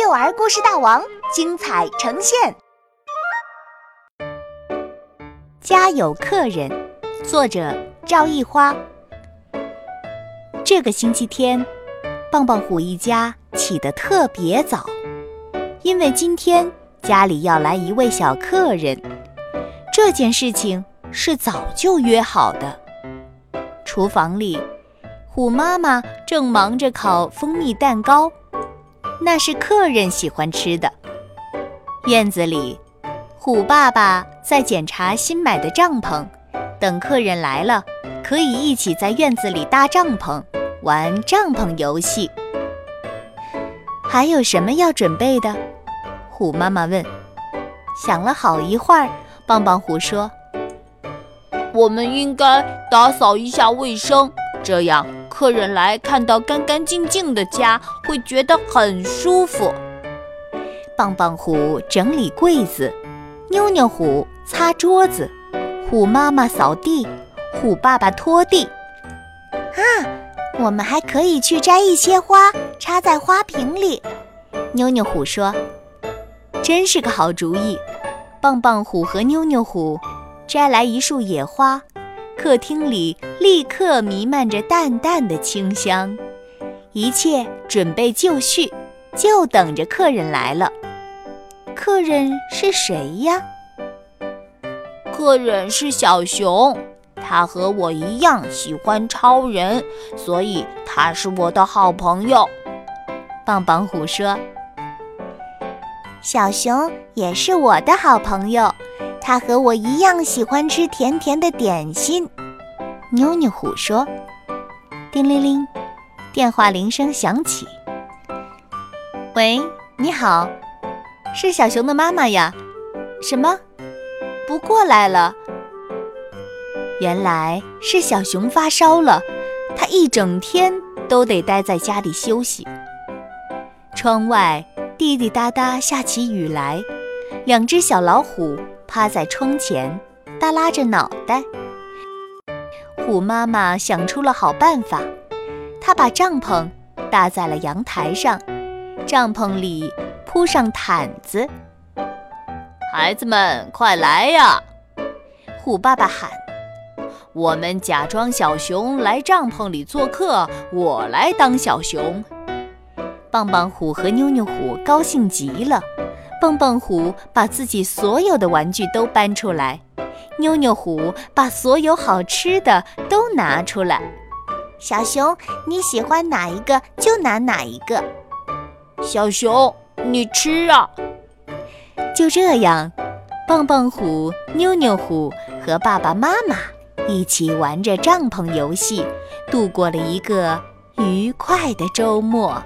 幼儿故事大王精彩呈现。家有客人，作者赵一花。这个星期天，棒棒虎一家起得特别早，因为今天家里要来一位小客人。这件事情是早就约好的。厨房里，虎妈妈正忙着烤蜂蜜蛋糕，那是客人喜欢吃的。院子里，虎爸爸在检查新买的帐篷，等客人来了，可以一起在院子里搭帐篷，玩帐篷游戏。还有什么要准备的？虎妈妈问。想了好一会儿，棒棒虎说。我们应该打扫一下卫生，这样客人来看到干干净净的家，会觉得很舒服。棒棒虎整理柜子，妞妞虎擦桌子，虎妈妈扫地，虎爸爸拖地。啊，我们还可以去摘一些花，插在花瓶里。妞妞虎说：“真是个好主意。”棒棒虎和妞妞虎。摘来一束野花，客厅里立刻弥漫着淡淡的清香，一切准备就绪，就等着客人来了。客人是谁呀？客人是小熊，他和我一样喜欢超人，所以他是我的好朋友。棒棒虎说：“小熊也是我的好朋友。”他和我一样喜欢吃甜甜的点心，妞妞虎说：“叮铃铃，电话铃声响起。喂，你好，是小熊的妈妈呀？什么？不过来了？原来是小熊发烧了，他一整天都得待在家里休息。窗外滴滴答答下起雨来，两只小老虎。”趴在窗前，耷拉着脑袋。虎妈妈想出了好办法，他把帐篷搭在了阳台上，帐篷里铺上毯子。孩子们，快来呀！虎爸爸喊：“我们假装小熊来帐篷里做客，我来当小熊。”棒棒虎和妞妞虎高兴极了。蹦蹦虎把自己所有的玩具都搬出来，妞妞虎把所有好吃的都拿出来。小熊，你喜欢哪一个就拿哪一个。小熊，你吃啊！就这样，蹦蹦虎、妞妞虎和爸爸妈妈一起玩着帐篷游戏，度过了一个愉快的周末。